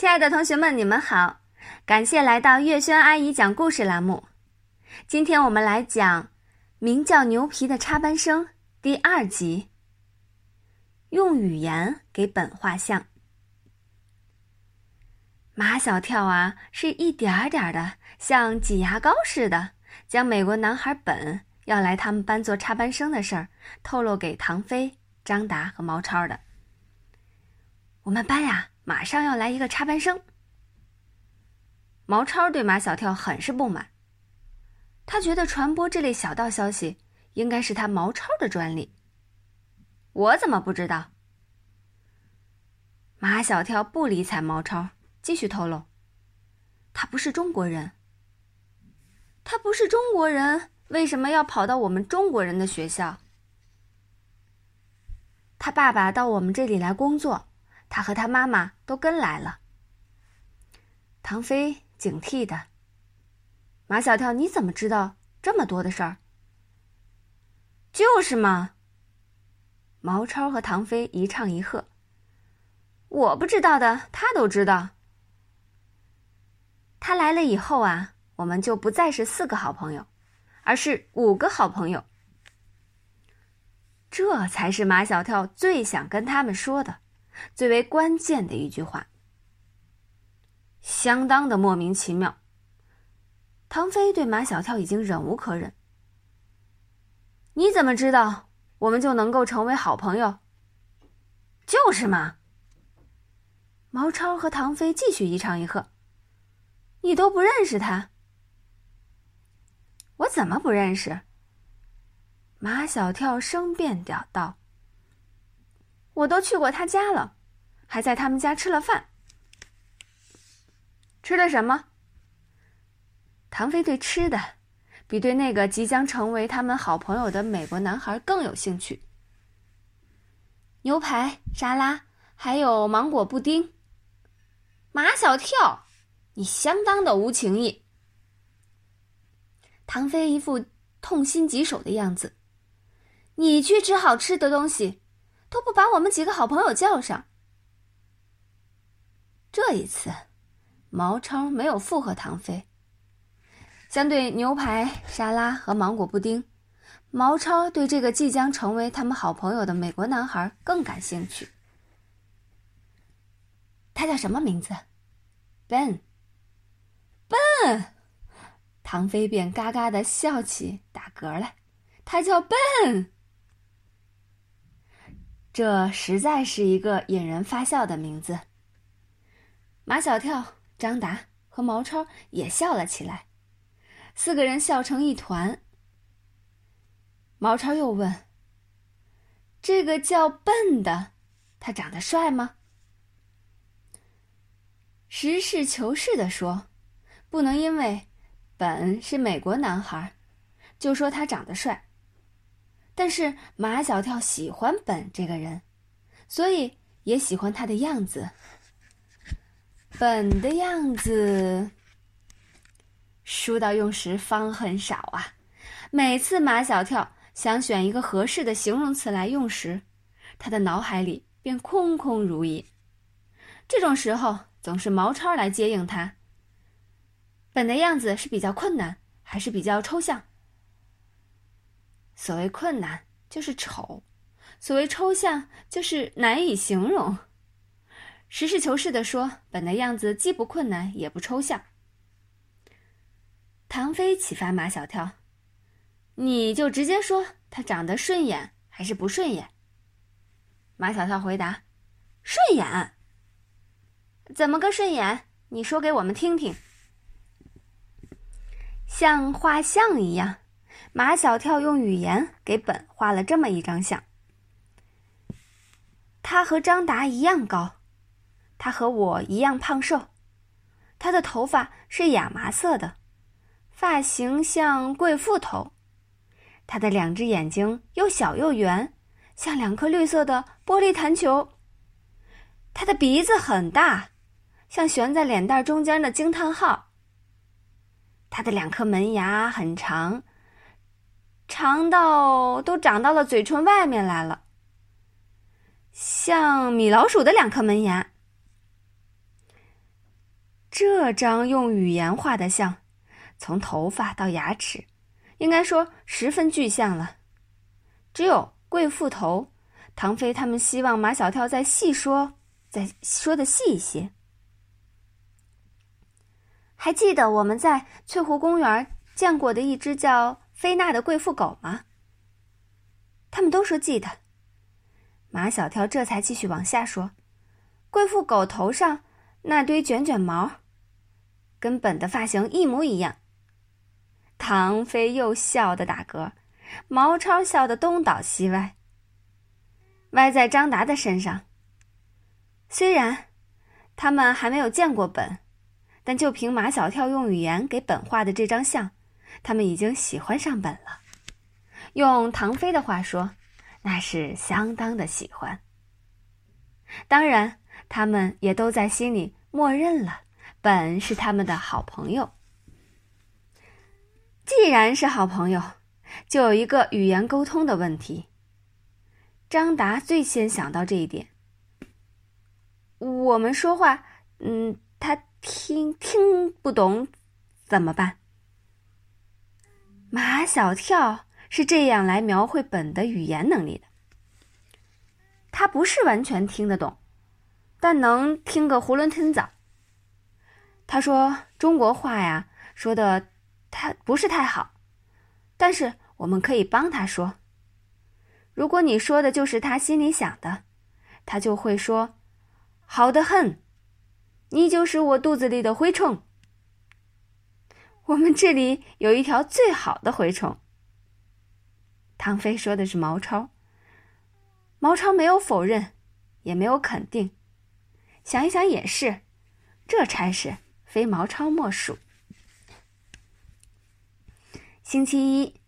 亲爱的同学们，你们好！感谢来到月轩阿姨讲故事栏目。今天我们来讲《名叫牛皮的插班生》第二集。用语言给本画像。马小跳啊，是一点儿点儿的像挤牙膏似的，将美国男孩本要来他们班做插班生的事儿透露给唐飞、张达和毛超的。我们班呀。马上要来一个插班生。毛超对马小跳很是不满，他觉得传播这类小道消息应该是他毛超的专利。我怎么不知道？马小跳不理睬毛超，继续透露：“他不是中国人。他不是中国人，为什么要跑到我们中国人的学校？他爸爸到我们这里来工作。”他和他妈妈都跟来了。唐飞警惕的：“马小跳，你怎么知道这么多的事儿？”就是嘛。毛超和唐飞一唱一和：“我不知道的，他都知道。”他来了以后啊，我们就不再是四个好朋友，而是五个好朋友。这才是马小跳最想跟他们说的。最为关键的一句话，相当的莫名其妙。唐飞对马小跳已经忍无可忍。你怎么知道我们就能够成为好朋友？就是嘛。毛超和唐飞继续一唱一和。你都不认识他？我怎么不认识？马小跳声辩屌道。我都去过他家了，还在他们家吃了饭。吃了什么？唐飞对吃的比对那个即将成为他们好朋友的美国男孩更有兴趣。牛排、沙拉，还有芒果布丁。马小跳，你相当的无情义。唐飞一副痛心疾首的样子。你去吃好吃的东西。都不把我们几个好朋友叫上。这一次，毛超没有附和唐飞。相对牛排、沙拉和芒果布丁，毛超对这个即将成为他们好朋友的美国男孩更感兴趣。他叫什么名字？Ben。Ben，唐飞便嘎嘎的笑起，打嗝来。他叫 Ben。这实在是一个引人发笑的名字。马小跳、张达和毛超也笑了起来，四个人笑成一团。毛超又问：“这个叫笨的，他长得帅吗？”实事求是的说，不能因为本是美国男孩，就说他长得帅。但是马小跳喜欢本这个人，所以也喜欢他的样子。本的样子，书到用时方恨少啊！每次马小跳想选一个合适的形容词来用时，他的脑海里便空空如也。这种时候，总是毛超来接应他。本的样子是比较困难，还是比较抽象？所谓困难就是丑，所谓抽象就是难以形容。实事求是的说，本的样子既不困难也不抽象。唐飞启发马小跳：“你就直接说他长得顺眼还是不顺眼？”马小跳回答：“顺眼。”怎么个顺眼？你说给我们听听。像画像一样。马小跳用语言给本画了这么一张像。他和张达一样高，他和我一样胖瘦，他的头发是亚麻色的，发型像贵妇头，他的两只眼睛又小又圆，像两颗绿色的玻璃弹球。他的鼻子很大，像悬在脸蛋中间的惊叹号。他的两颗门牙很长。长到都长到了嘴唇外面来了，像米老鼠的两颗门牙。这张用语言画的像，从头发到牙齿，应该说十分具象了。只有贵妇头，唐飞他们希望马小跳再细说，再说的细一些。还记得我们在翠湖公园见过的一只叫菲娜的贵妇狗吗？他们都说记得。马小跳这才继续往下说：“贵妇狗头上那堆卷卷毛。”跟本的发型一模一样，唐飞又笑得打嗝，毛超笑得东倒西歪。歪在张达的身上。虽然他们还没有见过本，但就凭马小跳用语言给本画的这张像，他们已经喜欢上本了。用唐飞的话说，那是相当的喜欢。当然，他们也都在心里默认了。本是他们的好朋友。既然是好朋友，就有一个语言沟通的问题。张达最先想到这一点。我们说话，嗯，他听听不懂，怎么办？马小跳是这样来描绘本的语言能力的。他不是完全听得懂，但能听个囫囵吞枣。他说：“中国话呀，说的他不是太好，但是我们可以帮他说。如果你说的就是他心里想的，他就会说：好的很，你就是我肚子里的蛔虫。我们这里有一条最好的蛔虫。”唐飞说的是毛超，毛超没有否认，也没有肯定，想一想也是，这差事。非毛超莫属。星期一，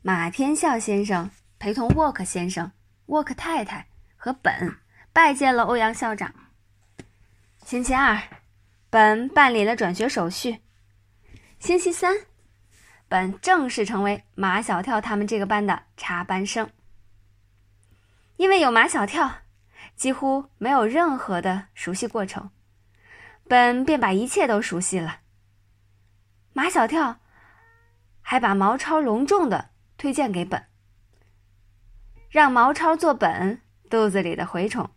马天笑先生陪同沃克先生、沃克太太和本拜见了欧阳校长。星期二，本办理了转学手续。星期三，本正式成为马小跳他们这个班的插班生。因为有马小跳，几乎没有任何的熟悉过程。本便把一切都熟悉了。马小跳还把毛超隆重的推荐给本，让毛超做本肚子里的蛔虫，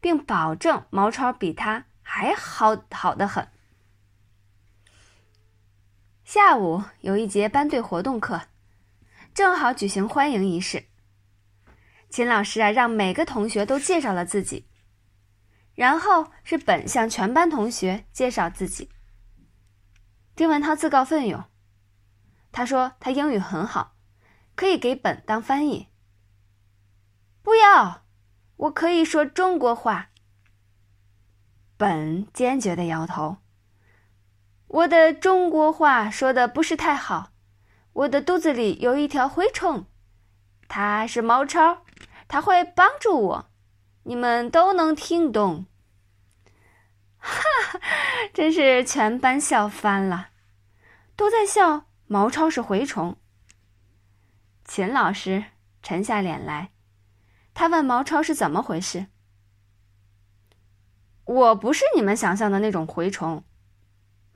并保证毛超比他还好好的很。下午有一节班队活动课，正好举行欢迎仪式。秦老师啊，让每个同学都介绍了自己。然后是本向全班同学介绍自己。丁文涛自告奋勇，他说他英语很好，可以给本当翻译。不要，我可以说中国话。本坚决的摇头。我的中国话说的不是太好，我的肚子里有一条蛔虫，它是毛超，他会帮助我。你们都能听懂，哈，真是全班笑翻了，都在笑毛超是蛔虫。秦老师沉下脸来，他问毛超是怎么回事。我不是你们想象的那种蛔虫，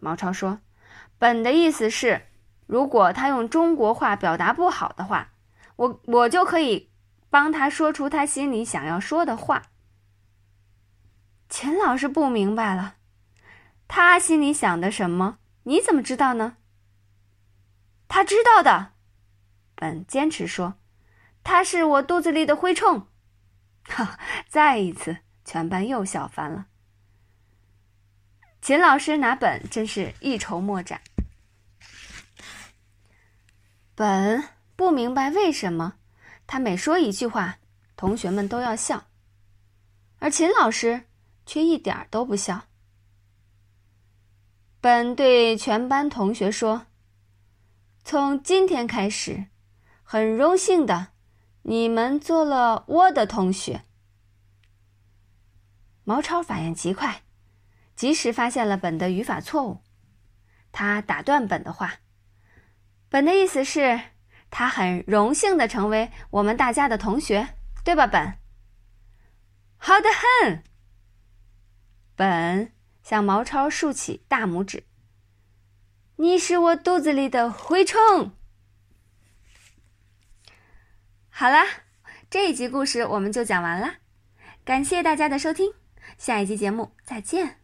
毛超说，本的意思是，如果他用中国话表达不好的话，我我就可以。帮他说出他心里想要说的话。秦老师不明白了，他心里想的什么？你怎么知道呢？他知道的，本坚持说：“他是我肚子里的蛔虫。”哈，再一次，全班又笑翻了。秦老师拿本真是一筹莫展。本不明白为什么。他每说一句话，同学们都要笑，而秦老师却一点都不笑。本对全班同学说：“从今天开始，很荣幸的，你们做了我的同学。”毛超反应极快，及时发现了本的语法错误，他打断本的话：“本的意思是。”他很荣幸的成为我们大家的同学，对吧，本？好的很。本向毛超竖起大拇指。你是我肚子里的蛔虫。好啦，这一集故事我们就讲完啦，感谢大家的收听，下一集节目再见。